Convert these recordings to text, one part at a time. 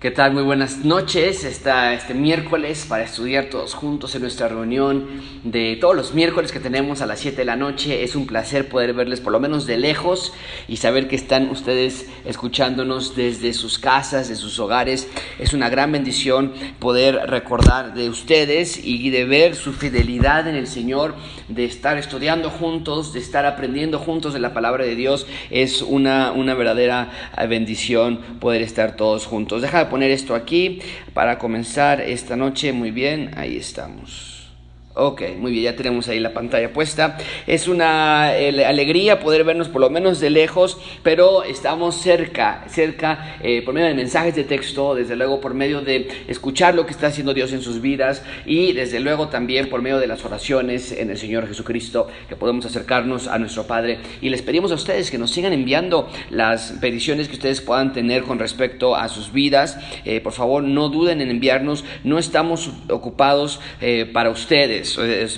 ¿Qué tal? Muy buenas noches. Está este miércoles para estudiar todos juntos en nuestra reunión de todos los miércoles que tenemos a las 7 de la noche. Es un placer poder verles por lo menos de lejos y saber que están ustedes escuchándonos desde sus casas, de sus hogares. Es una gran bendición poder recordar de ustedes y de ver su fidelidad en el Señor, de estar estudiando juntos, de estar aprendiendo juntos de la palabra de Dios. Es una, una verdadera bendición poder estar todos juntos. Deja poner esto aquí para comenzar esta noche. Muy bien, ahí estamos. Ok, muy bien, ya tenemos ahí la pantalla puesta. Es una alegría poder vernos por lo menos de lejos, pero estamos cerca, cerca eh, por medio de mensajes de texto, desde luego por medio de escuchar lo que está haciendo Dios en sus vidas y desde luego también por medio de las oraciones en el Señor Jesucristo, que podemos acercarnos a nuestro Padre. Y les pedimos a ustedes que nos sigan enviando las peticiones que ustedes puedan tener con respecto a sus vidas. Eh, por favor, no duden en enviarnos, no estamos ocupados eh, para ustedes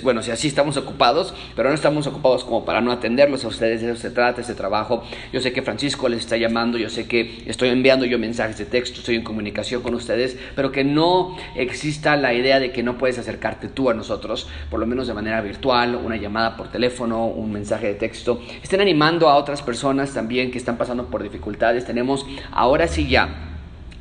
bueno, si así estamos ocupados, pero no estamos ocupados como para no atenderlos a ustedes, de eso se trata este trabajo. Yo sé que Francisco les está llamando, yo sé que estoy enviando yo mensajes de texto, estoy en comunicación con ustedes, pero que no exista la idea de que no puedes acercarte tú a nosotros, por lo menos de manera virtual, una llamada por teléfono, un mensaje de texto. Estén animando a otras personas también que están pasando por dificultades. Tenemos ahora sí ya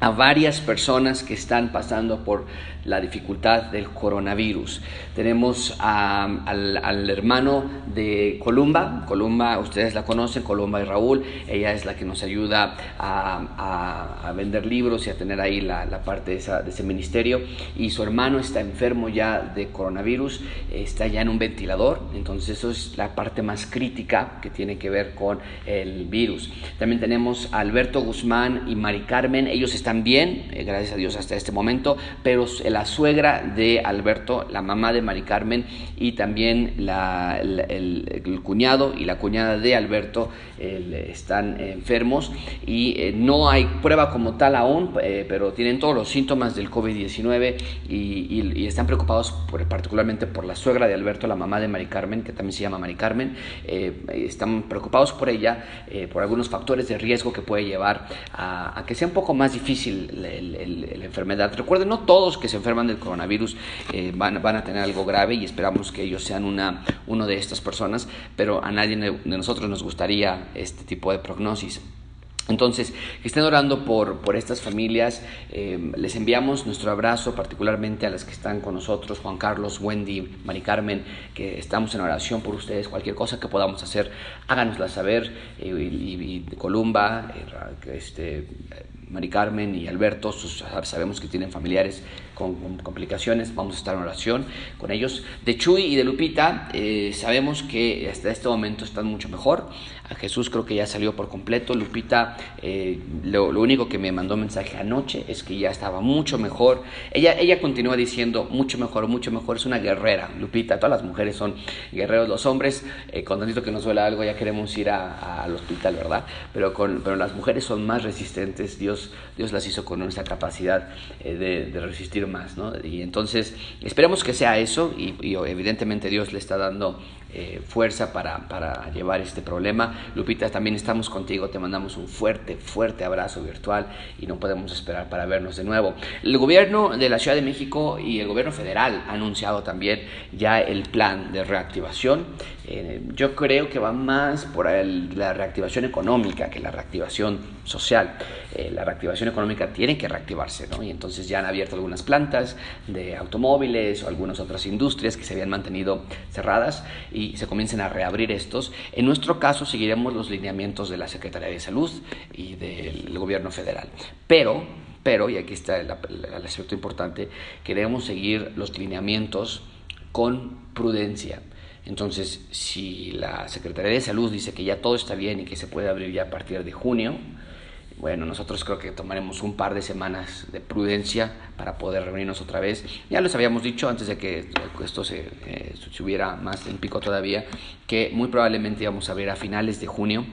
a varias personas que están pasando por la dificultad del coronavirus. Tenemos al, hermano de Columba, Columba, ustedes la conocen, Columba y Raúl, ella es la que nos ayuda a, vender libros y a tener ahí la, parte de, ese ministerio. Y su hermano está enfermo ya de coronavirus, está ya en un ventilador, entonces eso es la parte más crítica que tiene que ver con el virus. También tenemos a Alberto Guzmán y Mari Carmen, ellos están bien, eh, gracias a Dios hasta este momento, pero el la suegra de Alberto, la mamá de Mari Carmen y también el, cuñado y la cuñada de Alberto están enfermos y eh, no hay prueba como tal aún, eh, pero tienen todos los síntomas del COVID-19 y, están preocupados particularmente por la suegra de Alberto, la mamá de Mari Carmen, que también se llama Mari Carmen. Eh, están preocupados por ella, por algunos factores de riesgo que puede llevar a, que sea un poco más difícil la enfermedad. Recuerden, no todos que se enferman del coronavirus eh, van, van, a tener algo grave y esperamos que ellos sean una, uno de estas personas, pero a nadie de nosotros nos gustaría este tipo de prognosis. Entonces, que estén orando por, por estas familias. Eh, les enviamos nuestro abrazo, particularmente a las que están con nosotros, Juan Carlos, Wendy, Mari Carmen, que estamos en oración por ustedes. Cualquier cosa que podamos hacer, háganosla saber. Eh, y, Columba, este, Mari Carmen y Alberto, sabemos que tienen familiares con, complicaciones, vamos a estar en oración con ellos. De Chuy y de Lupita, eh, sabemos que hasta este momento están mucho mejor. A Jesús creo que ya salió por completo. Lupita, eh, lo, único que me mandó mensaje anoche es que ya estaba mucho mejor. Ella, ella continúa diciendo mucho mejor, mucho mejor. Es una guerrera, Lupita. Todas las mujeres son guerreros. Los hombres, eh, con tantito que nos duele algo, ya queremos ir al hospital, ¿verdad? Pero, con, pero las mujeres son más resistentes. Dios, Dios las hizo con esa capacidad de, de resistir más, ¿no? Y entonces esperemos que sea eso y, evidentemente Dios le está dando eh, fuerza para, para, llevar este problema. Lupita, también estamos contigo, te mandamos un fuerte, fuerte abrazo virtual y no podemos esperar para vernos de nuevo. El gobierno de la Ciudad de México y el gobierno federal han anunciado también ya el plan de reactivación. Eh, yo creo que va más por la reactivación económica que la reactivación social. Eh, la reactivación económica tiene que reactivarse, ¿no? Y entonces ya han abierto algunas plantas de automóviles o algunas otras industrias que se habían mantenido cerradas y se comiencen a reabrir estos. En nuestro caso seguiremos los lineamientos de la Secretaría de Salud y del gobierno federal. Pero, pero, y aquí está el, el aspecto importante, queremos seguir los lineamientos con prudencia entonces, si la Secretaría de Salud dice que ya todo está bien y que se puede abrir ya a partir de junio, bueno, nosotros creo que tomaremos un par de semanas de prudencia para poder reunirnos otra vez. Ya les habíamos dicho antes de que esto se, eh, hubiera más en pico todavía, que muy probablemente íbamos a abrir a finales de junio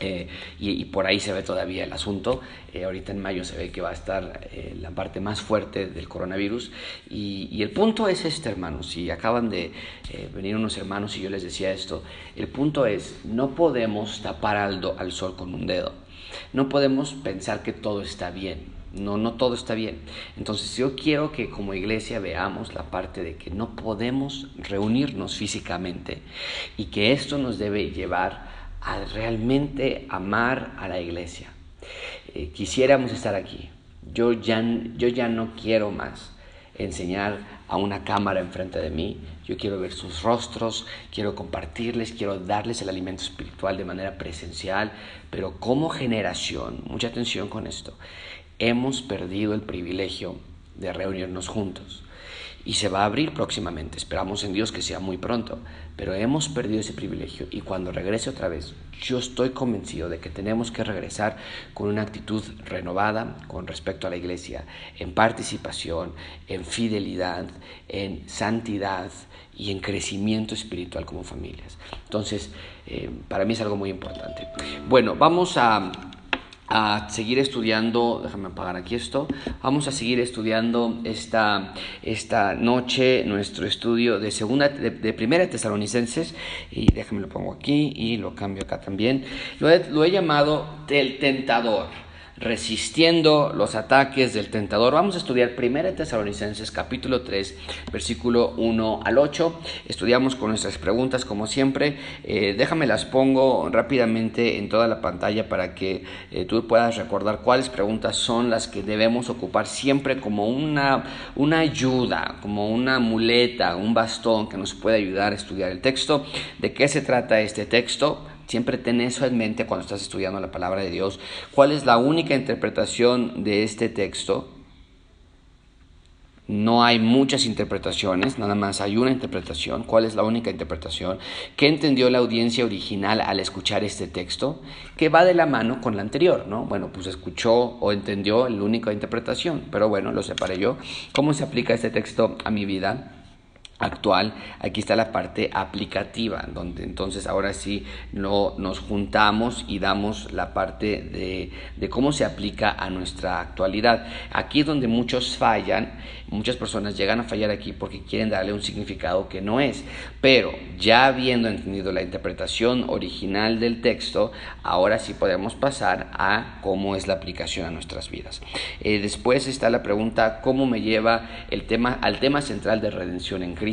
eh, y, por ahí se ve todavía el asunto. Eh, ahorita en mayo se ve que va a estar la parte más fuerte del coronavirus. Y, el punto es este, hermanos. Si acaban de venir unos hermanos y yo les decía esto, el punto es, no podemos tapar al, al sol con un dedo. No podemos pensar que todo está bien. No, no todo está bien. Entonces yo quiero que como iglesia veamos la parte de que no podemos reunirnos físicamente y que esto nos debe llevar a realmente amar a la iglesia. Eh, quisiéramos estar aquí. Yo ya, yo ya no quiero más enseñar a una cámara enfrente de mí. Yo quiero ver sus rostros, quiero compartirles, quiero darles el alimento espiritual de manera presencial, pero como generación, mucha atención con esto, hemos perdido el privilegio de reunirnos juntos. Y se va a abrir próximamente, esperamos en Dios que sea muy pronto, pero hemos perdido ese privilegio y cuando regrese otra vez, yo estoy convencido de que tenemos que regresar con una actitud renovada con respecto a la iglesia, en participación, en fidelidad, en santidad y en crecimiento espiritual como familias. Entonces, eh, para mí es algo muy importante. Bueno, vamos a a seguir estudiando, déjame apagar aquí esto, vamos a seguir estudiando esta, esta noche nuestro estudio de segunda, de, primera tesalonicenses, y déjame lo pongo aquí y lo cambio acá también, lo he, lo he llamado el tentador resistiendo los ataques del tentador. Vamos a estudiar 1 Tesalonicenses capítulo 3, versículo 1 al 8. Estudiamos con nuestras preguntas como siempre. Eh, déjame las pongo rápidamente en toda la pantalla para que eh, tú puedas recordar cuáles preguntas son las que debemos ocupar siempre como una, una ayuda, como una muleta, un bastón que nos puede ayudar a estudiar el texto. ¿De qué se trata este texto? Siempre ten eso en mente cuando estás estudiando la palabra de Dios. ¿Cuál es la única interpretación de este texto? No hay muchas interpretaciones, nada más hay una interpretación. ¿Cuál es la única interpretación? ¿Qué entendió la audiencia original al escuchar este texto? Que va de la mano con la anterior, ¿no? Bueno, pues escuchó o entendió la única interpretación, pero bueno, lo separé yo. ¿Cómo se aplica este texto a mi vida? Actual, aquí está la parte aplicativa, donde entonces ahora sí no, nos juntamos y damos la parte de, cómo se aplica a nuestra actualidad. Aquí es donde muchos fallan, muchas personas llegan a fallar aquí porque quieren darle un significado que no es, pero ya habiendo entendido la interpretación original del texto, ahora sí podemos pasar a cómo es la aplicación a nuestras vidas. Eh, después está la pregunta, ¿cómo me lleva el tema, al tema central de redención en Cristo?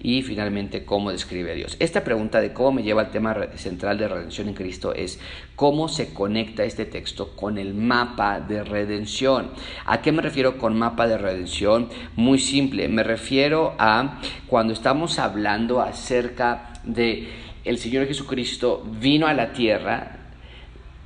Y finalmente cómo describe Dios. Esta pregunta de cómo me lleva al tema central de redención en Cristo es cómo se conecta este texto con el mapa de redención. ¿A qué me refiero con mapa de redención? Muy simple, me refiero a cuando estamos hablando acerca de el Señor Jesucristo vino a la tierra,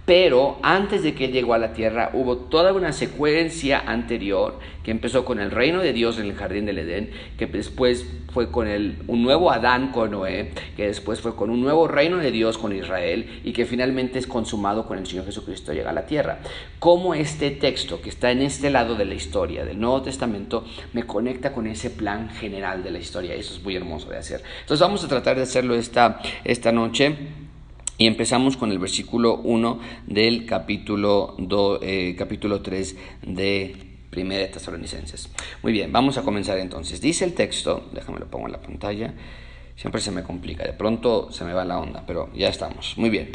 pero antes de que llegó a la tierra hubo toda una secuencia anterior que empezó con el reino de Dios en el jardín del Edén, que después fue con el, un nuevo Adán con Noé, que después fue con un nuevo reino de Dios con Israel y que finalmente es consumado con el Señor Jesucristo llega a la tierra. Cómo este texto que está en este lado de la historia del Nuevo Testamento me conecta con ese plan general de la historia. Eso es muy hermoso de hacer. Entonces vamos a tratar de hacerlo esta, esta noche. Y empezamos con el versículo 1 del capítulo, eh, capítulo 3 de Primera de Tesalonicenses. Muy bien, vamos a comenzar entonces. Dice el texto, déjame lo pongo en la pantalla. Siempre se me complica, de pronto se me va la onda, pero ya estamos. Muy bien.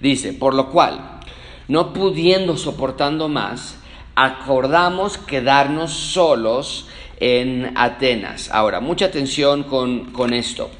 Dice, por lo cual, no pudiendo soportando más, acordamos quedarnos solos en Atenas. Ahora, mucha atención con, con esto.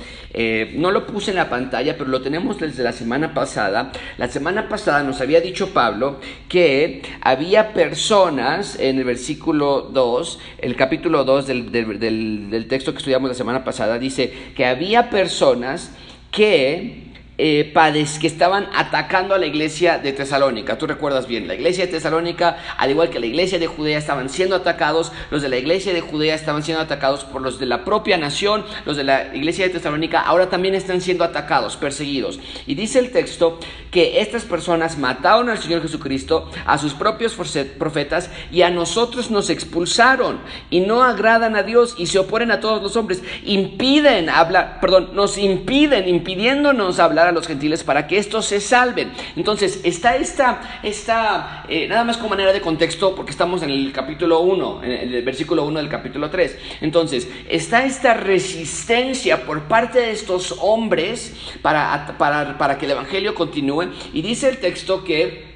Eh, no lo puse en la pantalla, pero lo tenemos desde la semana pasada. La semana pasada nos había dicho Pablo que había personas en el versículo 2, el capítulo 2 del, del texto que estudiamos la semana pasada, dice que había personas que eh, que estaban atacando a la iglesia de Tesalónica. Tú recuerdas bien, la iglesia de Tesalónica, al igual que la iglesia de Judea, estaban siendo atacados. Los de la iglesia de Judea estaban siendo atacados por los de la propia nación. Los de la iglesia de Tesalónica ahora también están siendo atacados, perseguidos. Y dice el texto que estas personas mataron al Señor Jesucristo, a sus propios profetas y a nosotros nos expulsaron y no agradan a Dios y se oponen a todos los hombres. Impiden hablar, perdón, nos impiden, impidiéndonos hablar a los gentiles para que estos se salven. Entonces, está esta, esta eh, nada más como manera de contexto, porque estamos en el capítulo 1, en el versículo 1 del capítulo 3. Entonces, está esta resistencia por parte de estos hombres para, para, para que el Evangelio continúe. Y dice el texto que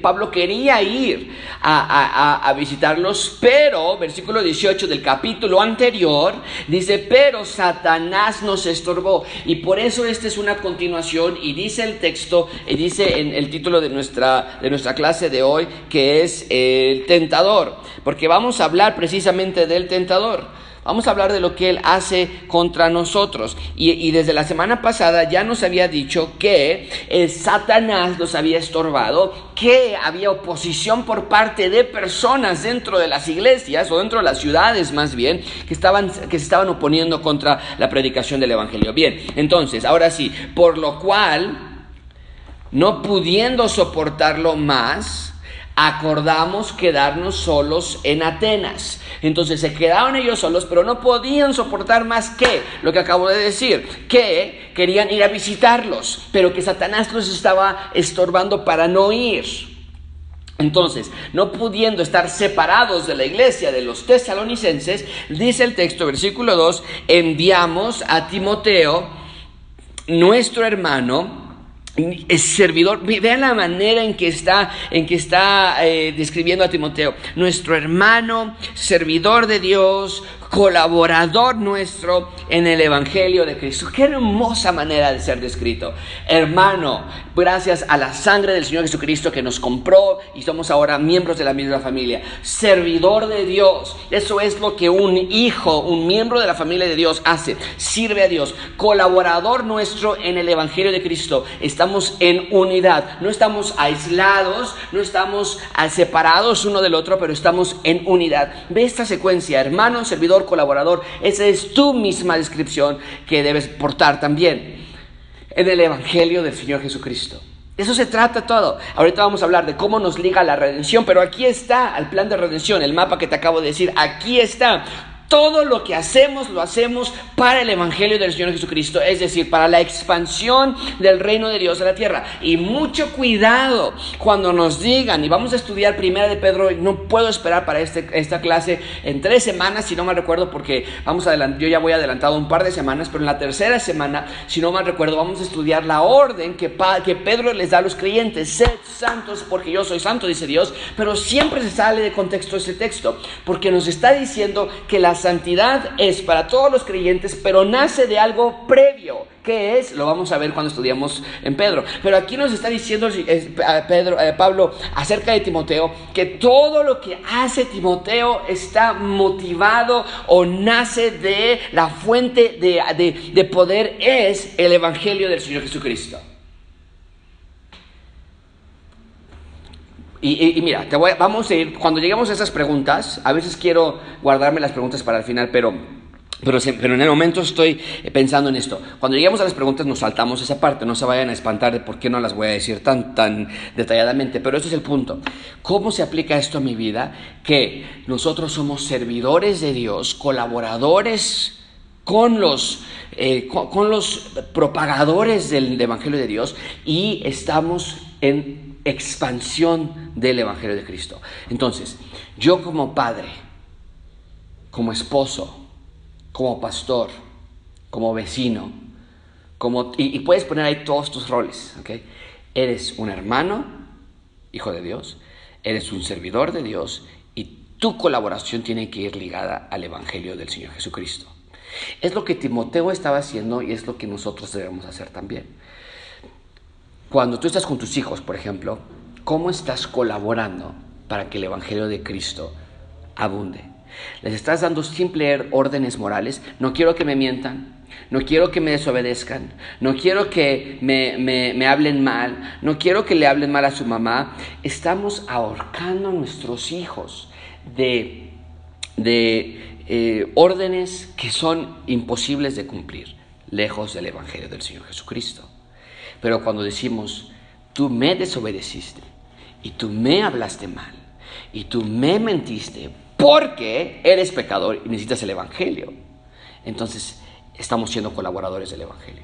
Pablo quería ir a, visitarlos, pero, versículo 18 del capítulo anterior, dice, pero Satanás nos estorbó. Y por eso esta es una continuación y dice el texto, y dice en el título de nuestra, de nuestra clase de hoy, que es el tentador, porque vamos a hablar precisamente del tentador. Vamos a hablar de lo que Él hace contra nosotros. Y, desde la semana pasada ya nos había dicho que el Satanás los había estorbado, que había oposición por parte de personas dentro de las iglesias o dentro de las ciudades más bien, que, estaban, que se estaban oponiendo contra la predicación del Evangelio. Bien, entonces, ahora sí, por lo cual, no pudiendo soportarlo más, acordamos quedarnos solos en Atenas. Entonces se quedaron ellos solos, pero no podían soportar más que lo que acabo de decir, que querían ir a visitarlos, pero que Satanás los estaba estorbando para no ir. Entonces, no pudiendo estar separados de la iglesia de los tesalonicenses, dice el texto, versículo 2, enviamos a Timoteo, nuestro hermano, es servidor, vean la manera en que está, en que está eh, describiendo a Timoteo, nuestro hermano, servidor de Dios, colaborador nuestro en el Evangelio de Cristo. Qué hermosa manera de ser descrito. Hermano, gracias a la sangre del Señor Jesucristo que nos compró y somos ahora miembros de la misma familia. Servidor de Dios. Eso es lo que un hijo, un miembro de la familia de Dios hace. Sirve a Dios. Colaborador nuestro en el Evangelio de Cristo. Estamos en unidad. No estamos aislados, no estamos separados uno del otro, pero estamos en unidad. Ve esta secuencia. Hermano, servidor colaborador. Esa es tu misma descripción que debes portar también en el Evangelio del Señor Jesucristo. Eso se trata todo. Ahorita vamos a hablar de cómo nos liga la redención, pero aquí está el plan de redención, el mapa que te acabo de decir, aquí está. Todo lo que hacemos lo hacemos para el Evangelio del Señor Jesucristo, es decir, para la expansión del reino de Dios a la tierra. Y mucho cuidado cuando nos digan, y vamos a estudiar primera de Pedro, no puedo esperar para este, esta clase en tres semanas, si no me recuerdo, porque vamos a yo ya voy adelantado un par de semanas, pero en la tercera semana, si no me recuerdo, vamos a estudiar la orden que, que Pedro les da a los creyentes, sed santos porque yo soy santo, dice Dios, pero siempre se sale de contexto ese texto, porque nos está diciendo que las santidad es para todos los creyentes, pero nace de algo previo. ¿Qué es? Lo vamos a ver cuando estudiamos en Pedro. Pero aquí nos está diciendo Pedro, eh, Pablo acerca de Timoteo que todo lo que hace Timoteo está motivado o nace de la fuente de, poder es el Evangelio del Señor Jesucristo. Y, mira, te voy, vamos a ir, cuando lleguemos a esas preguntas, a veces quiero guardarme las preguntas para el final, pero, pero, pero, en el momento estoy pensando en esto. Cuando lleguemos a las preguntas nos saltamos esa parte, no se vayan a espantar de por qué no las voy a decir tan, tan detalladamente, pero ese es el punto. ¿Cómo se aplica esto a mi vida? Que nosotros somos servidores de Dios, colaboradores con los, eh, con los propagadores del Evangelio de Dios y estamos en expansión del Evangelio de Cristo. Entonces, yo como padre, como esposo, como pastor, como vecino, como, y, puedes poner ahí todos tus roles, ¿ok? Eres un hermano, hijo de Dios, eres un servidor de Dios y tu colaboración tiene que ir ligada al Evangelio del Señor Jesucristo. Es lo que Timoteo estaba haciendo y es lo que nosotros debemos hacer también. Cuando tú estás con tus hijos, por ejemplo, ¿cómo estás colaborando para que el Evangelio de Cristo abunde? Les estás dando simples órdenes morales. No quiero que me mientan. No quiero que me desobedezcan. No quiero que me, hablen mal. No quiero que le hablen mal a su mamá. Estamos ahorcando a nuestros hijos de, eh, órdenes que son imposibles de cumplir, lejos del Evangelio del Señor Jesucristo. Pero cuando decimos, tú me desobedeciste y tú me hablaste mal y tú me mentiste porque eres pecador y necesitas el Evangelio, entonces estamos siendo colaboradores del Evangelio.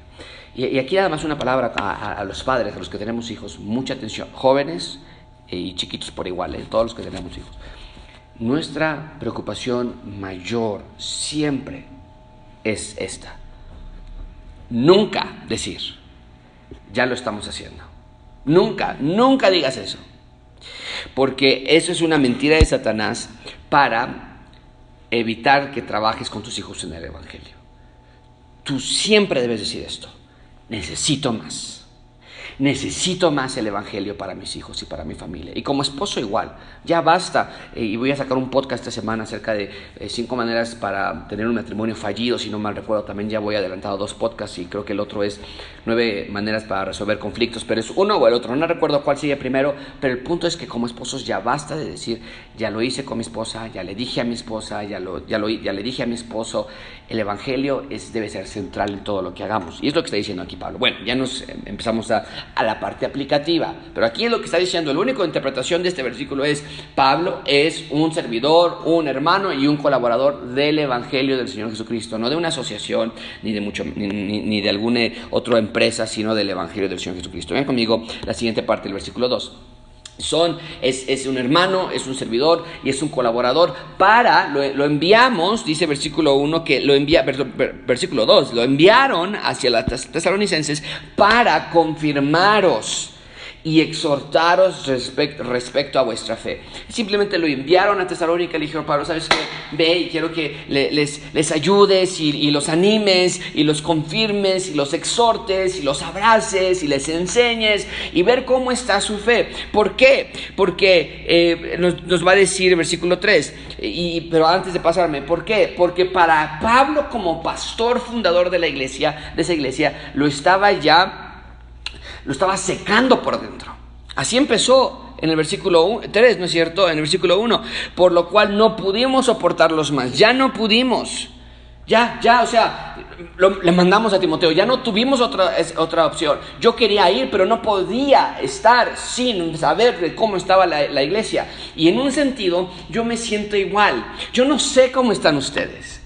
Y, aquí nada más una palabra a, los padres, a los que tenemos hijos, mucha atención, jóvenes y chiquitos por igual, ¿eh? todos los que tenemos hijos. Nuestra preocupación mayor siempre es esta. Nunca decir, ya lo estamos haciendo. Nunca, nunca digas eso. Porque eso es una mentira de Satanás para evitar que trabajes con tus hijos en el Evangelio. Tú siempre debes decir esto. Necesito más necesito más el Evangelio para mis hijos y para mi familia. Y como esposo igual, ya basta. Eh, y voy a sacar un podcast esta semana acerca de eh, cinco maneras para tener un matrimonio fallido, si no mal recuerdo. También ya voy adelantado dos podcasts y creo que el otro es nueve maneras para resolver conflictos, pero es uno o el otro. No recuerdo cuál sigue primero, pero el punto es que como esposos ya basta de decir, ya lo hice con mi esposa, ya le dije a mi esposa, ya, lo, ya, lo, ya le dije a mi esposo, el Evangelio es, debe ser central en todo lo que hagamos. Y es lo que está diciendo aquí Pablo. Bueno, ya nos eh, empezamos a a la parte aplicativa. Pero aquí es lo que está diciendo, la única interpretación de este versículo es, Pablo es un servidor, un hermano y un colaborador del Evangelio del Señor Jesucristo, no de una asociación ni de, mucho, ni, de alguna otra empresa, sino del Evangelio del Señor Jesucristo. Ven conmigo la siguiente parte del versículo 2 son, es, un hermano, es un servidor y es un colaborador. Para, lo, enviamos, dice versículo 1 que lo envía, versículo 2, lo enviaron hacia las tesalonicenses para confirmaros y exhortaros respecto a vuestra fe. Simplemente lo enviaron a Tesalónica y le dijeron, Pablo, ¿sabes qué? Ve y quiero que les, les ayudes y, los animes y los confirmes y los exhortes y los abraces y les enseñes y ver cómo está su fe. ¿Por qué? Porque eh, nos, va a decir el versículo 3, y, pero antes de pasarme, ¿por qué? Porque para Pablo como pastor fundador de la iglesia, de esa iglesia, lo estaba ya lo estaba secando por dentro. Así empezó en el versículo 3, ¿no es cierto? En el versículo 1, por lo cual no pudimos soportarlos más, ya no pudimos. Ya, ya, o sea, le mandamos a Timoteo, ya no tuvimos otra, otra opción. Yo quería ir, pero no podía estar sin saber de cómo estaba la iglesia. Y en un sentido, yo me siento igual. Yo no sé cómo están ustedes.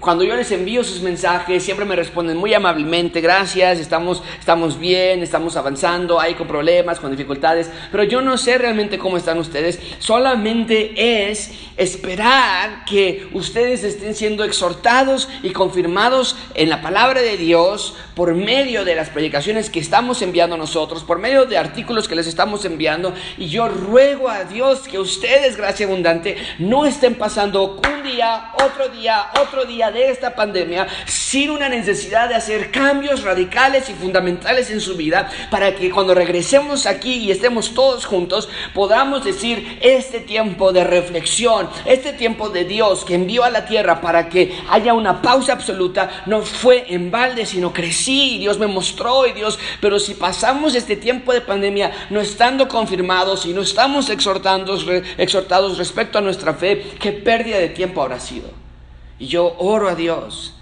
Cuando yo les envío sus mensajes, siempre me responden muy amablemente, gracias, estamos, estamos bien, estamos avanzando, hay con problemas, con dificultades, pero yo no sé realmente cómo están ustedes, solamente es esperar que ustedes estén siendo exhortados y confirmados en la palabra de Dios por medio de las predicaciones que estamos enviando nosotros, por medio de artículos que les estamos enviando, y yo ruego a Dios que ustedes, gracia abundante, no estén pasando un día, otro día, otro día, de esta pandemia sin una necesidad de hacer cambios radicales y fundamentales en su vida para que cuando regresemos aquí y estemos todos juntos podamos decir este tiempo de reflexión, este tiempo de Dios que envió a la tierra para que haya una pausa absoluta, no fue en balde, sino crecí y Dios me mostró y Dios, pero si pasamos este tiempo de pandemia no estando confirmados y no estamos exhortados respecto a nuestra fe, qué pérdida de tiempo habrá sido. Y yo oro a Dios.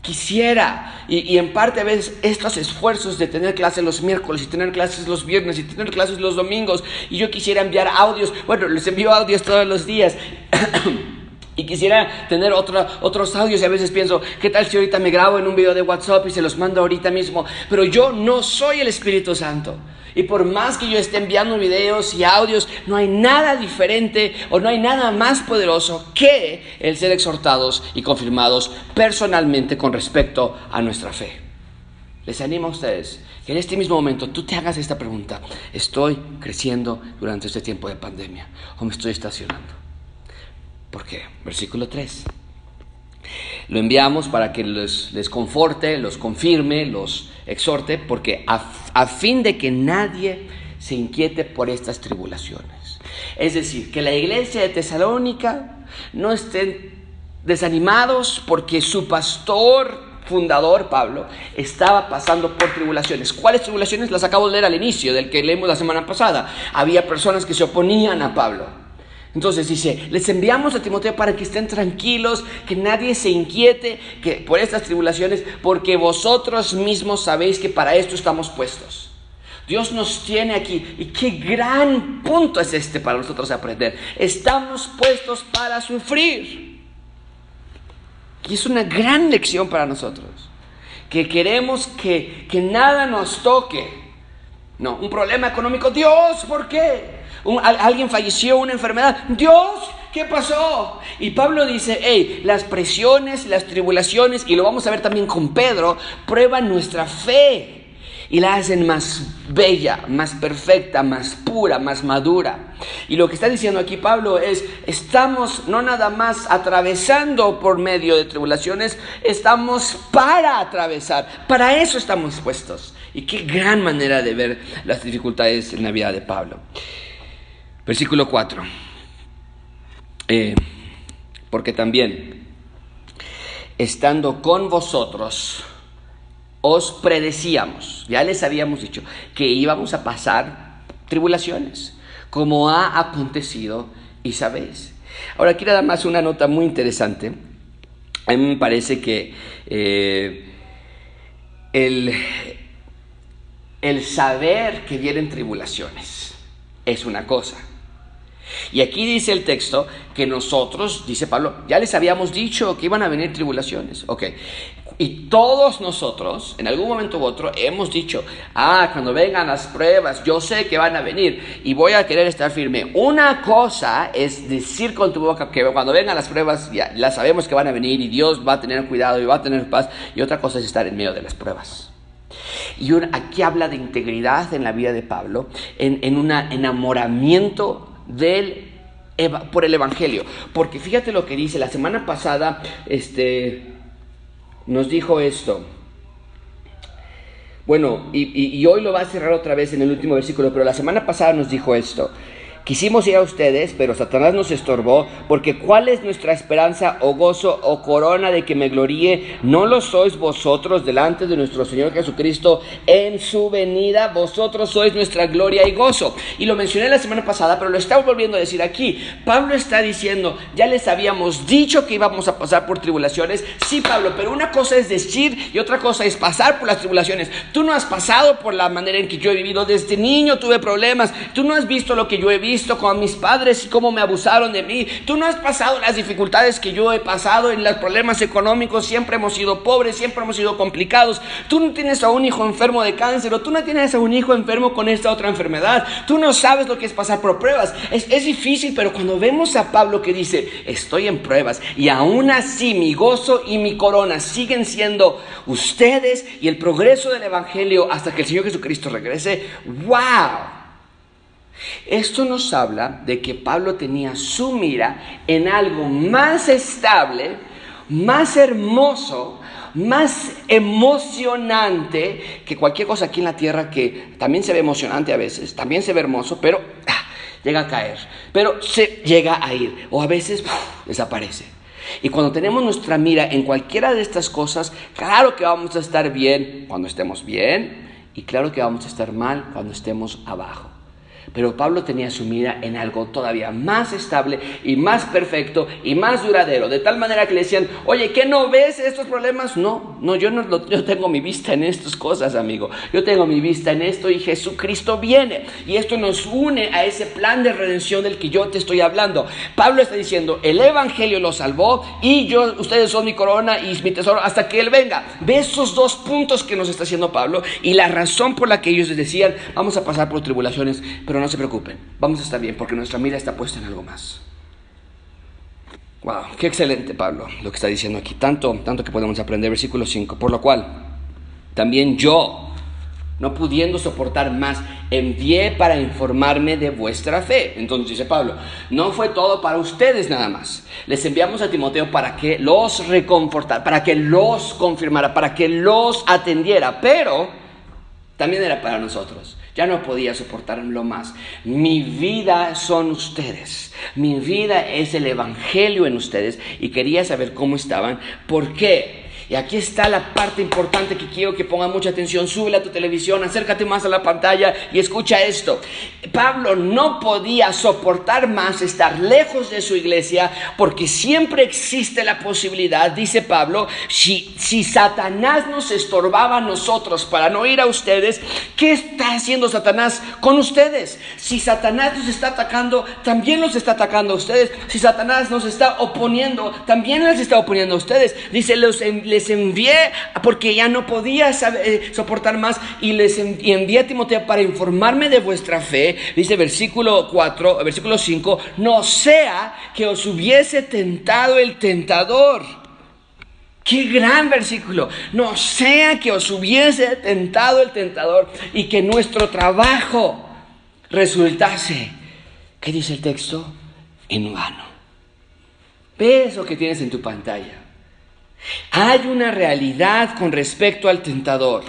Quisiera, y, en parte a veces estos esfuerzos de tener clases los miércoles y tener clases los viernes y tener clases los domingos, y yo quisiera enviar audios, bueno, les envío audios todos los días. Y quisiera tener otros audios y a veces pienso, ¿qué tal si ahorita me grabo en un video de WhatsApp y se los mando ahorita mismo? Pero yo no soy el Espíritu Santo. Y por más que yo esté enviando videos y audios, no hay nada diferente o no hay nada más poderoso que el ser exhortados y confirmados personalmente con respecto a nuestra fe. Les animo a ustedes que en este mismo momento tú te hagas esta pregunta. ¿Estoy creciendo durante este tiempo de pandemia o me estoy estacionando? ¿Por qué? Versículo 3. Lo enviamos para que les, conforte, los confirme, los exhorte, porque a, fin de que nadie se inquiete por estas tribulaciones. Es decir, que la iglesia de Tesalónica no estén desanimados porque su pastor fundador, Pablo, estaba pasando por tribulaciones. ¿Cuáles tribulaciones? Las acabo de leer al inicio, del que leímos la semana pasada. Había personas que se oponían a Pablo. Entonces dice, les enviamos a Timoteo para que estén tranquilos, que nadie se inquiete que, por estas tribulaciones, porque vosotros mismos sabéis que para esto estamos puestos. Dios nos tiene aquí. Y qué gran punto es este para nosotros aprender. Estamos puestos para sufrir. Y es una gran lección para nosotros. Que queremos que, que nada nos toque. No, un problema económico. Dios, ¿por qué? Alguien falleció, una enfermedad. Dios, ¿qué pasó? Y Pablo dice, hey, las presiones, las tribulaciones, y lo vamos a ver también con Pedro, prueban nuestra fe. y la hacen más bella, más perfecta, más pura, más madura. Y lo que está diciendo aquí Pablo es, estamos no nada más atravesando por medio de tribulaciones, estamos para atravesar, para eso estamos puestos. Y qué gran manera de ver las dificultades en la vida de Pablo. Versículo 4. Eh, porque también, estando con vosotros, os predecíamos, ya les habíamos dicho, que íbamos a pasar tribulaciones, como ha acontecido y sabéis. Ahora quiero dar más una nota muy interesante. A mí me parece que eh, el, el saber que vienen tribulaciones es una cosa. Y aquí dice el texto que nosotros, dice Pablo, ya les habíamos dicho que iban a venir tribulaciones. Ok, y todos nosotros, en algún momento u otro, hemos dicho, ah, cuando vengan las pruebas, yo sé que van a venir y voy a querer estar firme. Una cosa es decir con tu boca que cuando vengan las pruebas, ya, la sabemos que van a venir y Dios va a tener cuidado y va a tener paz. Y otra cosa es estar en medio de las pruebas. Y aquí habla de integridad en la vida de Pablo, en, en un enamoramiento del por el Evangelio. Porque fíjate lo que dice, la semana pasada, este, nos dijo esto. Bueno, y, hoy lo va a cerrar otra vez en el último versículo, pero la semana pasada nos dijo esto. Quisimos ir a ustedes, pero Satanás nos estorbó, porque ¿cuál es nuestra esperanza o gozo o corona de que me gloríe? ¿No lo sois vosotros delante de nuestro Señor Jesucristo en su venida? Vosotros sois nuestra gloria y gozo. Y lo mencioné la semana pasada, pero lo estamos volviendo a decir aquí. Pablo está diciendo, ya les habíamos dicho que íbamos a pasar por tribulaciones. Sí, Pablo, pero una cosa es decir y otra cosa es pasar por las tribulaciones. Tú no has pasado por la manera en que yo he vivido. Desde niño tuve problemas. Tú no has visto lo que yo he visto visto con mis padres y cómo me abusaron de mí. Tú no has pasado las dificultades que yo he pasado en los problemas económicos. Siempre hemos sido pobres, siempre hemos sido complicados. Tú no tienes a un hijo enfermo de cáncer o tú no tienes a un hijo enfermo con esta otra enfermedad. Tú no sabes lo que es pasar por pruebas. Es, es difícil, pero cuando vemos a Pablo que dice, estoy en pruebas y aún así mi gozo y mi corona siguen siendo ustedes y el progreso del Evangelio hasta que el Señor Jesucristo regrese. ¡Wow! Esto nos habla de que Pablo tenía su mira en algo más estable, más hermoso, más emocionante que cualquier cosa aquí en la tierra que también se ve emocionante a veces, también se ve hermoso, pero ah, llega a caer, pero se llega a ir o a veces desaparece. Y cuando tenemos nuestra mira en cualquiera de estas cosas, claro que vamos a estar bien cuando estemos bien y claro que vamos a estar mal cuando estemos abajo. Pero Pablo tenía su mira en algo todavía más estable y más perfecto y más duradero. De tal manera que le decían, oye, ¿qué no ves estos problemas? No, no, yo, no yo tengo mi vista en estas cosas, amigo. Yo tengo mi vista en esto y Jesucristo viene. Y esto nos une a ese plan de redención del que yo te estoy hablando. Pablo está diciendo, el Evangelio lo salvó y yo, ustedes son mi corona y mi tesoro hasta que Él venga. Ve esos dos puntos que nos está haciendo Pablo y la razón por la que ellos decían, vamos a pasar por tribulaciones, pero no se preocupen, vamos a estar bien porque nuestra mira está puesta en algo más. Wow, qué excelente Pablo lo que está diciendo aquí, tanto, tanto que podemos aprender, versículo 5, por lo cual también yo, no pudiendo soportar más, envié para informarme de vuestra fe. Entonces dice Pablo, no fue todo para ustedes nada más. Les enviamos a Timoteo para que los reconfortara, para que los confirmara, para que los atendiera, pero también era para nosotros. Ya no podía soportarlo más. Mi vida son ustedes. Mi vida es el Evangelio en ustedes. Y quería saber cómo estaban. ¿Por qué? Y aquí está la parte importante que quiero que pongan mucha atención. Súbela a tu televisión, acércate más a la pantalla y escucha esto. Pablo no podía soportar más estar lejos de su iglesia porque siempre existe la posibilidad, dice Pablo, si, si Satanás nos estorbaba a nosotros para no ir a ustedes, ¿qué está haciendo Satanás con ustedes? Si Satanás nos está atacando, también los está atacando a ustedes. Si Satanás nos está oponiendo, también les está oponiendo a ustedes. Dice, los, les les envié porque ya no podía eh, soportar más y les envié a Timoteo para informarme de vuestra fe. Dice versículo 4, versículo 5, no sea que os hubiese tentado el tentador. Qué gran versículo. No sea que os hubiese tentado el tentador y que nuestro trabajo resultase, ¿qué dice el texto? En vano. Ve eso que tienes en tu pantalla. Hay una realidad con respecto al tentador.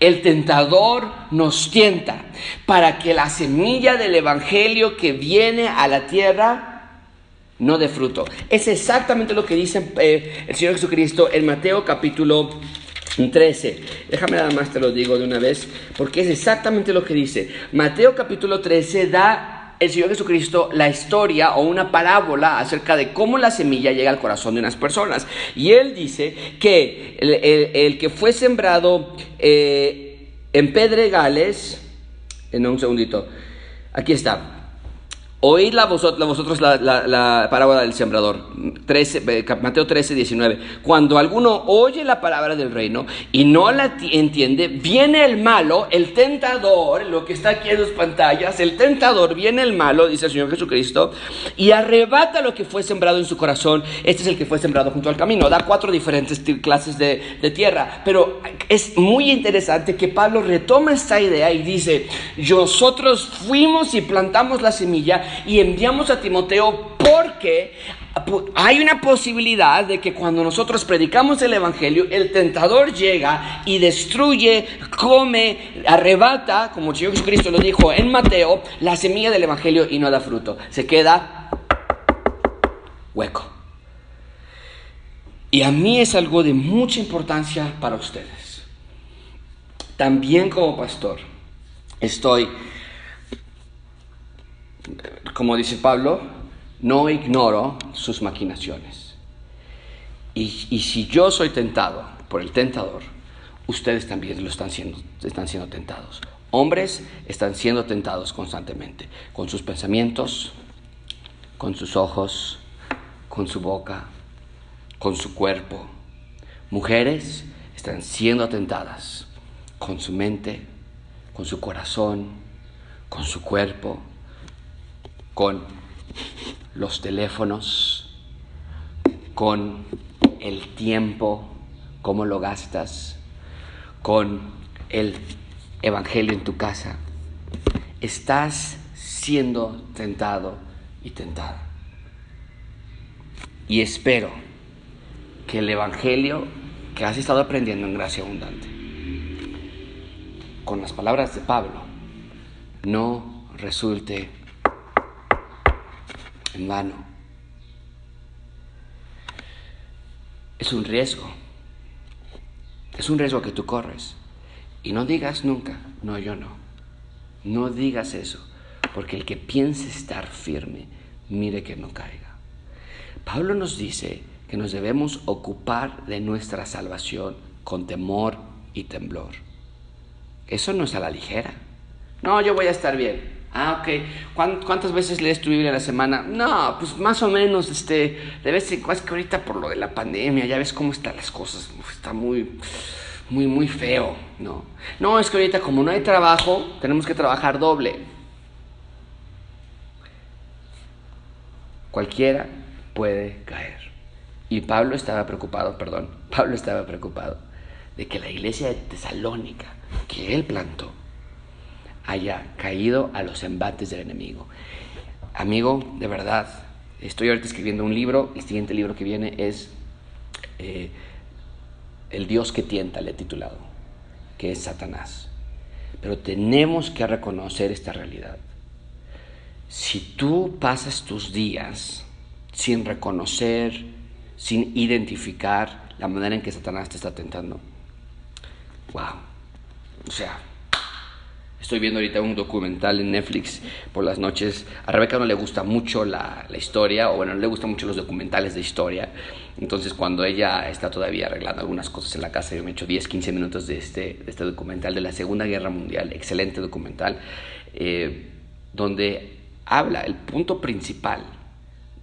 El tentador nos tienta para que la semilla del Evangelio que viene a la tierra no de fruto. Es exactamente lo que dice eh, el Señor Jesucristo en Mateo capítulo 13. Déjame nada más te lo digo de una vez, porque es exactamente lo que dice. Mateo capítulo 13 da el Señor Jesucristo la historia o una parábola acerca de cómo la semilla llega al corazón de unas personas. Y él dice que el, que fue sembrado eh, en pedregales, en un segundito, aquí está, Oídla vosotros, vosotros la, la, parábola del sembrador, 13, eh, Mateo 13, 19. Cuando alguno oye la palabra del reino y no la entiende, viene el malo, el tentador, lo que está aquí en las pantallas, el tentador, viene el malo, dice el Señor Jesucristo, y arrebata lo que fue sembrado en su corazón. Este es el que fue sembrado junto al camino. Da cuatro diferentes clases de, tierra, pero es muy interesante que Pablo retoma esta idea y dice, nosotros fuimos y plantamos la semilla, y enviamos a Timoteo porque hay una posibilidad de que cuando nosotros predicamos el Evangelio, el tentador llega y destruye, come, arrebata, como el Señor Jesucristo lo dijo en Mateo, la semilla del Evangelio y no da fruto. Se queda hueco. Y a mí es algo de mucha importancia para ustedes. También como pastor, estoy como dice Pablo, no ignoro sus maquinaciones. Y, si yo soy tentado por el tentador, ustedes también lo están siendo, están siendo tentados. Hombres están siendo tentados constantemente, con sus pensamientos, con sus ojos, con su boca, con su cuerpo. Mujeres están siendo tentadas con su mente, con su corazón, con su cuerpo, con los teléfonos, con el tiempo, cómo lo gastas, con el Evangelio en tu casa. Estás siendo tentado y tentada. Y espero que el Evangelio que has estado aprendiendo en gracia abundante, con las palabras de Pablo, no resulte en vano. Es un riesgo. Es un riesgo que tú corres. Y no digas nunca, no, yo no. No digas eso, porque el que piense estar firme, mire que no caiga. Pablo nos dice que nos debemos ocupar de nuestra salvación con temor y temblor. Eso no es a la ligera. No, yo voy a estar bien. Ah, ok. ¿Cuántas veces lees tu Biblia a la semana? No, pues más o menos, este, de vez en cuando, es que ahorita por lo de la pandemia, ya ves cómo están las cosas, está muy, muy, muy feo, ¿no? No, es que ahorita como no hay trabajo, tenemos que trabajar doble. Cualquiera puede caer. Y Pablo estaba preocupado, perdón, Pablo estaba preocupado de que la iglesia de Tesalónica, que él plantó, haya caído a los embates del enemigo. Amigo, de verdad, estoy ahorita escribiendo un libro, el siguiente libro que viene es eh, El Dios que tienta, le he titulado, que es Satanás. Pero tenemos que reconocer esta realidad. Si tú pasas tus días sin reconocer, sin identificar la manera en que Satanás te está tentando, wow, o sea, Estoy viendo ahorita un documental en Netflix por las noches. A Rebeca no le gusta mucho la, historia, o bueno, no le gustan mucho los documentales de historia. Entonces, cuando ella está todavía arreglando algunas cosas en la casa, yo me echo 10, 15 minutos de este, este documental de la Segunda Guerra Mundial, excelente documental, eh, donde habla el punto principal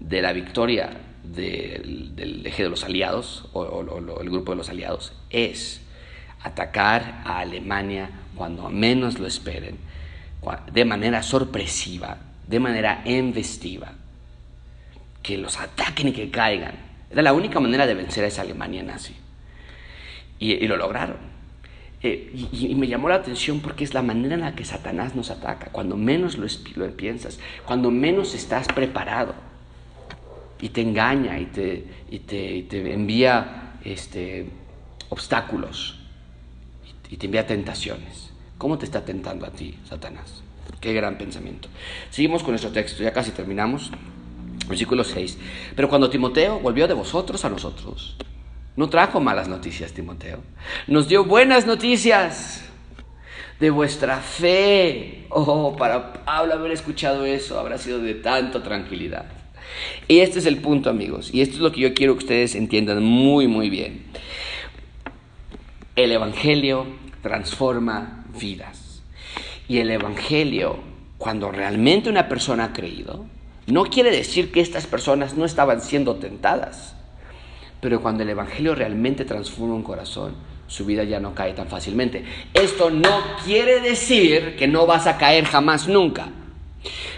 de la victoria del, eje de los aliados, o el grupo de los aliados, es atacar a Alemania cuando menos lo esperen, de manera sorpresiva, de manera embestiva, que los ataquen y que caigan. Era la única manera de vencer a esa Alemania nazi. Y, lo lograron. Eh, y, me llamó la atención porque es la manera en la que Satanás nos ataca, cuando menos lo, lo piensas, cuando menos estás preparado. Y te engaña y te, y te, envía este, obstáculos y te envía tentaciones. ¿Cómo te está tentando a ti, Satanás? Qué gran pensamiento. Seguimos con nuestro texto, ya casi terminamos. Versículo 6. Pero cuando Timoteo volvió de vosotros a nosotros, no trajo malas noticias, Timoteo. Nos dio buenas noticias de vuestra fe. Oh, para Pablo haber escuchado eso habrá sido de tanta tranquilidad. Y este es el punto, amigos. Y esto es lo que yo quiero que ustedes entiendan muy, muy bien. El Evangelio transforma vidas. Y el Evangelio, cuando realmente una persona ha creído, no quiere decir que estas personas no estaban siendo tentadas. Pero cuando el Evangelio realmente transforma un corazón, su vida ya no cae tan fácilmente. Esto no quiere decir que no vas a caer jamás nunca.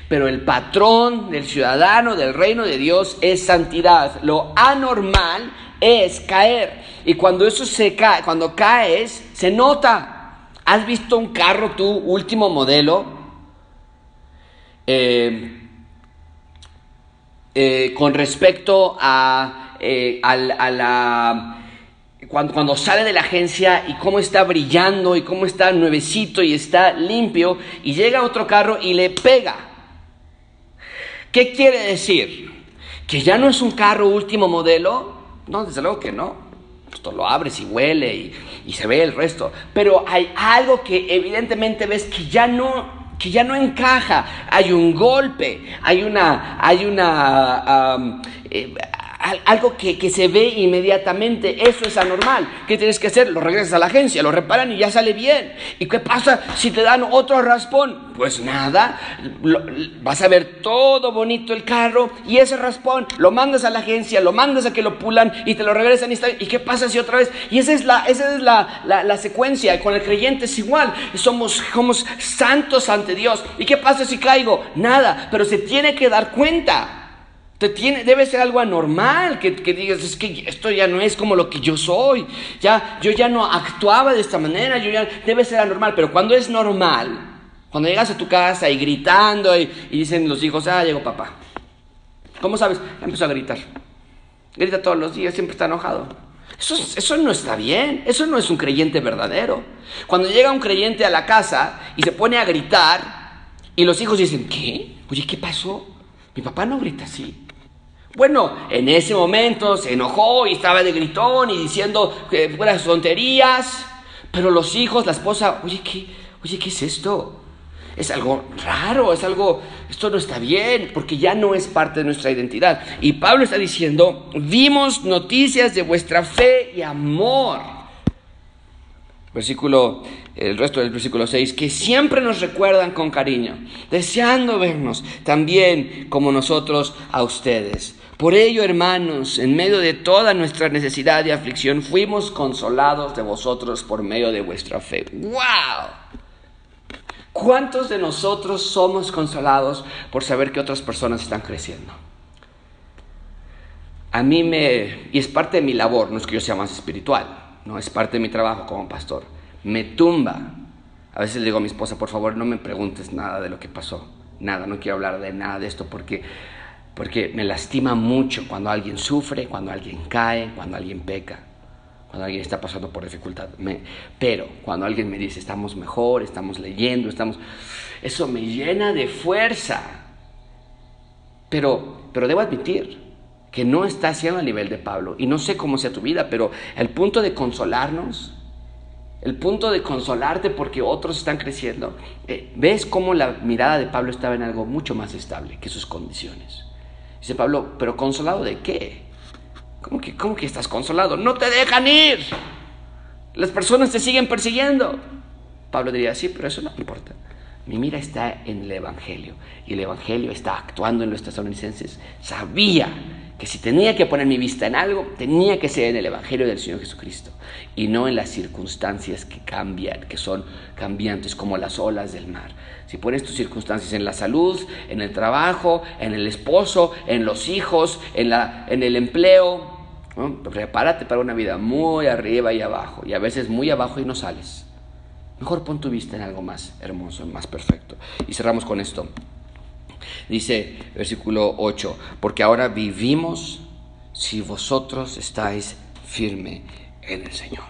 Pero el patrón del ciudadano del reino de Dios es santidad. Lo anormal es caer. Y cuando eso se cae, cuando caes, se nota. ¿Has visto un carro tu último modelo? Eh, eh, con respecto a, eh, la... Cuando, cuando, sale de la agencia y cómo está brillando y cómo está nuevecito y está limpio y llega otro carro y le pega. ¿Qué quiere decir? ¿Que ya no es un carro último modelo? No, desde luego que no. Esto lo abres y huele y, se ve el resto. Pero hay algo que evidentemente ves que ya no que ya no encaja, hay un golpe, hay una, hay una, eh, algo que, que, se ve inmediatamente, eso es anormal. ¿Qué tienes que hacer? Lo regresas a la agencia, lo reparan y ya sale bien. ¿Y qué pasa si te dan otro raspón? Pues nada, vas a ver todo bonito el carro y ese raspón lo mandas a la agencia, lo mandas a que lo pulan y te lo regresan y, está, ¿y qué pasa si otra vez? Y esa es la, esa es la, la, la secuencia, con el creyente es igual, somos, somos santos ante Dios. ¿Y qué pasa si caigo? Nada, pero se tiene que dar cuenta. Te tiene, debe ser algo anormal que, digas, es que esto ya no es como lo que yo soy. Ya, yo ya no actuaba de esta manera, yo ya, debe ser anormal. Pero cuando es normal, cuando llegas a tu casa y gritando y, dicen los hijos, ah, llegó papá. ¿Cómo sabes? Empezó a gritar. Grita todos los días, siempre está enojado. Eso, eso no está bien, eso no es un creyente verdadero. Cuando llega un creyente a la casa y se pone a gritar y los hijos dicen, ¿qué? Oye, ¿qué pasó? Mi papá no grita así. Bueno, en ese momento se enojó y estaba de gritón y diciendo que fueran tonterías. Pero los hijos, la esposa, oye, ¿qué, oye, ¿qué es esto? Es algo raro, es algo, esto no está bien, porque ya no es parte de nuestra identidad. Y Pablo está diciendo, vimos noticias de vuestra fe y amor. Versículo, el resto del versículo 6, que siempre nos recuerdan con cariño, deseando vernos también como nosotros a ustedes. Por ello, hermanos, en medio de toda nuestra necesidad y aflicción, fuimos consolados de vosotros por medio de vuestra fe. ¡Wow! ¿Cuántos de nosotros somos consolados por saber que otras personas están creciendo? A mí me, y es parte de mi labor, no es que yo sea más espiritual, no es parte de mi trabajo como pastor, me tumba. A veces le digo a mi esposa, por favor, no me preguntes nada de lo que pasó, nada, no quiero hablar de nada de esto porque porque me lastima mucho cuando alguien sufre, cuando alguien cae, cuando alguien peca, cuando alguien está pasando por dificultad. pero cuando alguien me dice, estamos mejor, estamos leyendo, estamos... Eso me llena de fuerza. Pero, pero debo admitir que no está haciendo a nivel de Pablo. Y no sé cómo sea tu vida, pero el punto de consolarnos, el punto de consolarte porque otros están creciendo, eh, ves cómo la mirada de Pablo estaba en algo mucho más estable que sus condiciones. Dice Pablo, ¿pero consolado de qué? ¿Cómo que, ¿Cómo que estás consolado? No te dejan ir. Las personas te siguen persiguiendo. Pablo diría, sí, pero eso no importa. Mi mira está en el Evangelio y el Evangelio está actuando en los tesalonicenses. Sabía que si tenía que poner mi vista en algo, tenía que ser en el Evangelio del Señor Jesucristo y no en las circunstancias que cambian, que son cambiantes como las olas del mar. Si pones tus circunstancias en la salud, en el trabajo, en el esposo, en los hijos, en, la, en el empleo, Prepárate para una vida muy arriba y abajo, y a veces muy abajo y no sales. Mejor pon tu vista en algo más hermoso, más perfecto. Y cerramos con esto. Dice versículo 8, porque ahora vivimos si vosotros estáis firme en el Señor.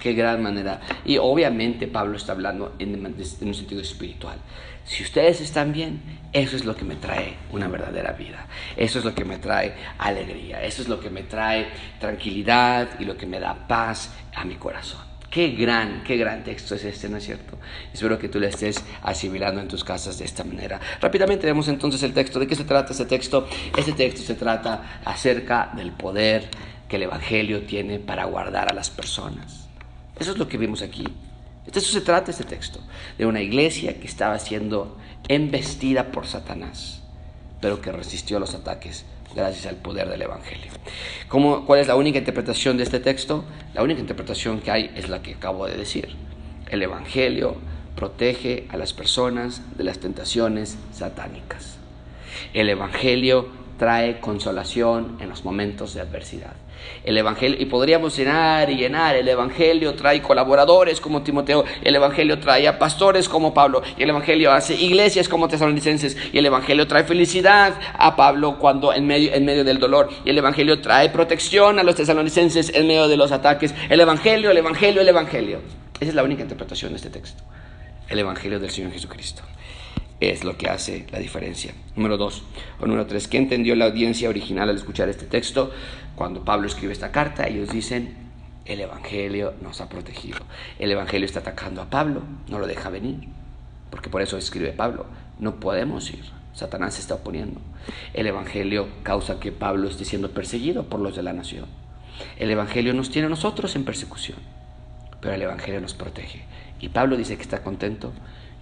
Qué gran manera. Y obviamente Pablo está hablando en, en un sentido espiritual. Si ustedes están bien, eso es lo que me trae una verdadera vida. Eso es lo que me trae alegría. Eso es lo que me trae tranquilidad y lo que me da paz a mi corazón. Qué gran, qué gran texto es este, ¿no es cierto? Espero que tú le estés asimilando en tus casas de esta manera. Rápidamente vemos entonces el texto. ¿De qué se trata este texto? Este texto se trata acerca del poder que el Evangelio tiene para guardar a las personas. Eso es lo que vimos aquí. De eso se trata este texto, de una iglesia que estaba siendo embestida por Satanás, pero que resistió los ataques gracias al poder del Evangelio. ¿Cómo, ¿Cuál es la única interpretación de este texto? La única interpretación que hay es la que acabo de decir. El Evangelio protege a las personas de las tentaciones satánicas. El Evangelio trae consolación en los momentos de adversidad. El Evangelio, y podríamos llenar y llenar, el Evangelio trae colaboradores como Timoteo, el Evangelio trae a pastores como Pablo, y el Evangelio hace iglesias como tesalonicenses, y el Evangelio trae felicidad a Pablo cuando en medio, en medio del dolor, y el Evangelio trae protección a los tesalonicenses en medio de los ataques. El Evangelio, el Evangelio, el Evangelio. Esa es la única interpretación de este texto. El Evangelio del Señor Jesucristo es lo que hace la diferencia. Número dos, o número tres, ¿qué entendió la audiencia original al escuchar este texto? Cuando Pablo escribe esta carta, ellos dicen, el Evangelio nos ha protegido. El Evangelio está atacando a Pablo, no lo deja venir, porque por eso escribe Pablo, no podemos ir, Satanás se está oponiendo. El Evangelio causa que Pablo esté siendo perseguido por los de la nación. El Evangelio nos tiene a nosotros en persecución, pero el Evangelio nos protege. Y Pablo dice que está contento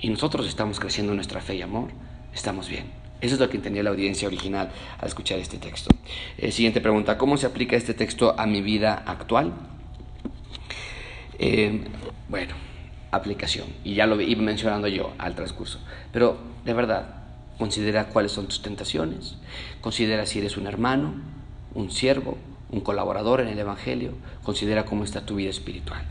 y nosotros estamos creciendo en nuestra fe y amor, estamos bien. Eso es lo que entendía la audiencia original al escuchar este texto. Eh, siguiente pregunta, ¿cómo se aplica este texto a mi vida actual? Eh, bueno, aplicación, y ya lo iba mencionando yo al transcurso, pero de verdad, considera cuáles son tus tentaciones, considera si eres un hermano, un siervo, un colaborador en el Evangelio, considera cómo está tu vida espiritual.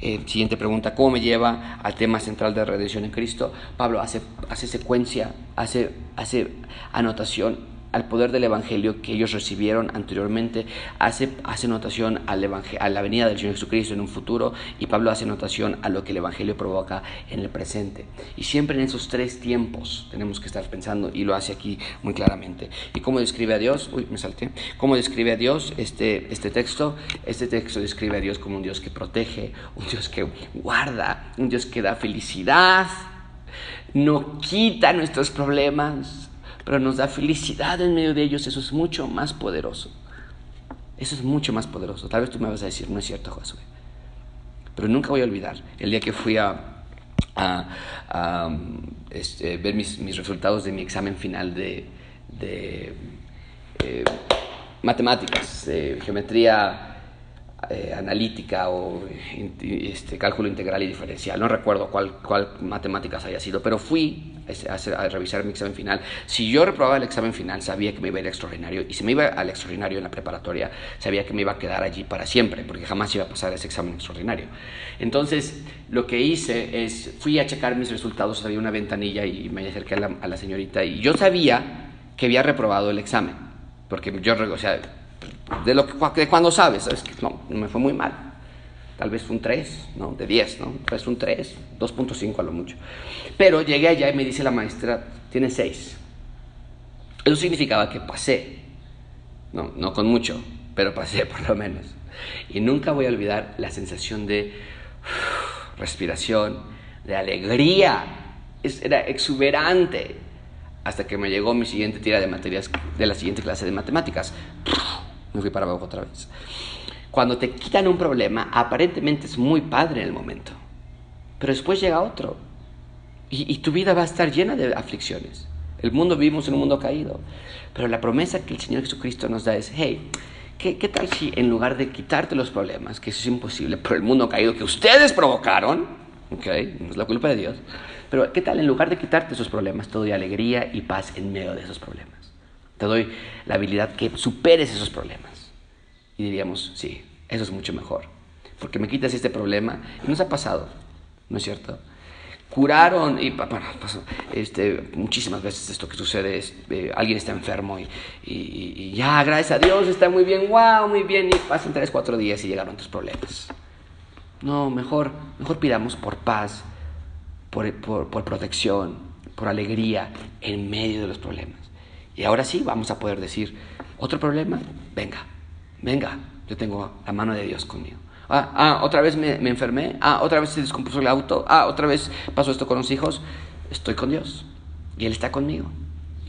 Eh, siguiente pregunta, ¿cómo me lleva al tema central de redención en Cristo? Pablo hace, hace secuencia, hace, hace anotación al poder del Evangelio que ellos recibieron anteriormente, hace, hace notación al a la venida del Señor Jesucristo en un futuro y Pablo hace notación a lo que el Evangelio provoca en el presente. Y siempre en esos tres tiempos tenemos que estar pensando y lo hace aquí muy claramente. ¿Y cómo describe a Dios? Uy, me salté. ¿Cómo describe a Dios este, este texto? Este texto describe a Dios como un Dios que protege, un Dios que guarda, un Dios que da felicidad, no quita nuestros problemas, pero nos da felicidad en medio de ellos, eso es mucho más poderoso. Eso es mucho más poderoso. Tal vez tú me vas a decir, no es cierto, Josué. Pero nunca voy a olvidar el día que fui a, este, ver mis, resultados de mi examen final de, eh, matemáticas, de geometría eh, analítica o este, cálculo integral y diferencial. No recuerdo cuál, cuál matemáticas haya sido, pero fui a, revisar mi examen final. Si yo reprobaba el examen final, sabía que me iba a ir extraordinario. Y si me iba al extraordinario en la preparatoria, sabía que me iba a quedar allí para siempre, porque jamás iba a pasar ese examen extraordinario. Entonces, lo que hice es, fui a checar mis resultados, había una ventanilla y me acerqué a la, a la señorita y yo sabía que había reprobado el examen, porque yo, o sea, de, lo que, de cuando sabes, ¿sabes? Que no, me fue muy mal. Tal vez un 3, ¿no? De 10, ¿no? Pues un 3, 2.5 a lo mucho. Pero llegué allá y me dice la maestra, tiene 6. Eso significaba que pasé. No, no con mucho, pero pasé por lo menos. Y nunca voy a olvidar la sensación de respiración, de alegría. era exuberante. Hasta que me llegó mi siguiente tira de materias de la siguiente clase de matemáticas me fui para abajo otra vez. Cuando te quitan un problema, aparentemente es muy padre en el momento, pero después llega otro y, tu vida va a estar llena de aflicciones. El mundo vivimos en un mundo caído, pero la promesa que el Señor Jesucristo nos da es, hey, ¿qué, ¿qué, tal si en lugar de quitarte los problemas, que eso es imposible por el mundo caído que ustedes provocaron, ok, no es la culpa de Dios, pero ¿qué tal en lugar de quitarte esos problemas, te doy alegría y paz en medio de esos problemas? Te doy la habilidad que superes esos problemas. Y diríamos, sí, eso es mucho mejor, porque me quitas este problema. Y nos ha pasado, ¿no es cierto? Curaron, y bueno, pasó, este, muchísimas veces esto que sucede es, eh, alguien está enfermo y, y, ya, gracias a Dios, está muy bien, wow, muy bien, y pasan tres, cuatro días y llegaron tus problemas. No, mejor, mejor pidamos por paz, por, por, por protección, por alegría en medio de los problemas. Y ahora sí vamos a poder decir, otro problema, venga, venga, yo tengo la mano de Dios conmigo. Ah, ah otra vez me, me, enfermé. Ah, otra vez se descompuso el auto. Ah, otra vez pasó esto con los hijos. Estoy con Dios. Y Él está conmigo.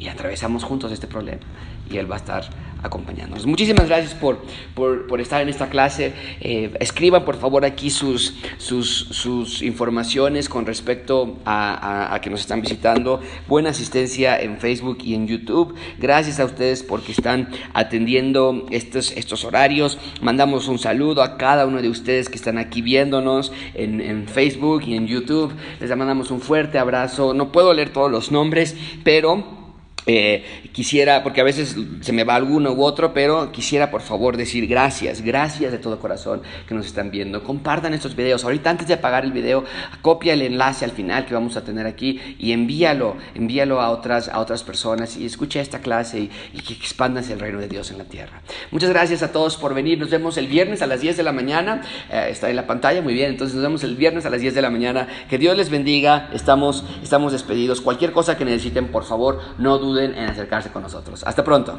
Y atravesamos juntos este problema. Y Él va a estar acompañándonos. Muchísimas gracias por, por, estar en esta clase. Eh, escriban por favor aquí sus, sus, sus informaciones con respecto a, a, que nos están visitando. Buena asistencia en Facebook y en YouTube. Gracias a ustedes porque están atendiendo estos, estos horarios. Mandamos un saludo a cada uno de ustedes que están aquí viéndonos en, en Facebook y en YouTube. Les mandamos un fuerte abrazo. No puedo leer todos los nombres, pero... Eh, quisiera, porque a veces se me va alguno u otro, pero quisiera por favor decir gracias, gracias de todo corazón que nos están viendo. Compartan estos videos. Ahorita antes de apagar el video, copia el enlace al final que vamos a tener aquí y envíalo, envíalo a otras, a otras personas y escucha esta clase y, que expandas el reino de Dios en la tierra. Muchas gracias a todos por venir. Nos vemos el viernes a las 10 de la mañana. Eh, está en la pantalla, muy bien. Entonces nos vemos el viernes a las 10 de la mañana. Que Dios les bendiga. Estamos, estamos despedidos. Cualquier cosa que necesiten, por favor, no en acercarse con nosotros. Hasta pronto.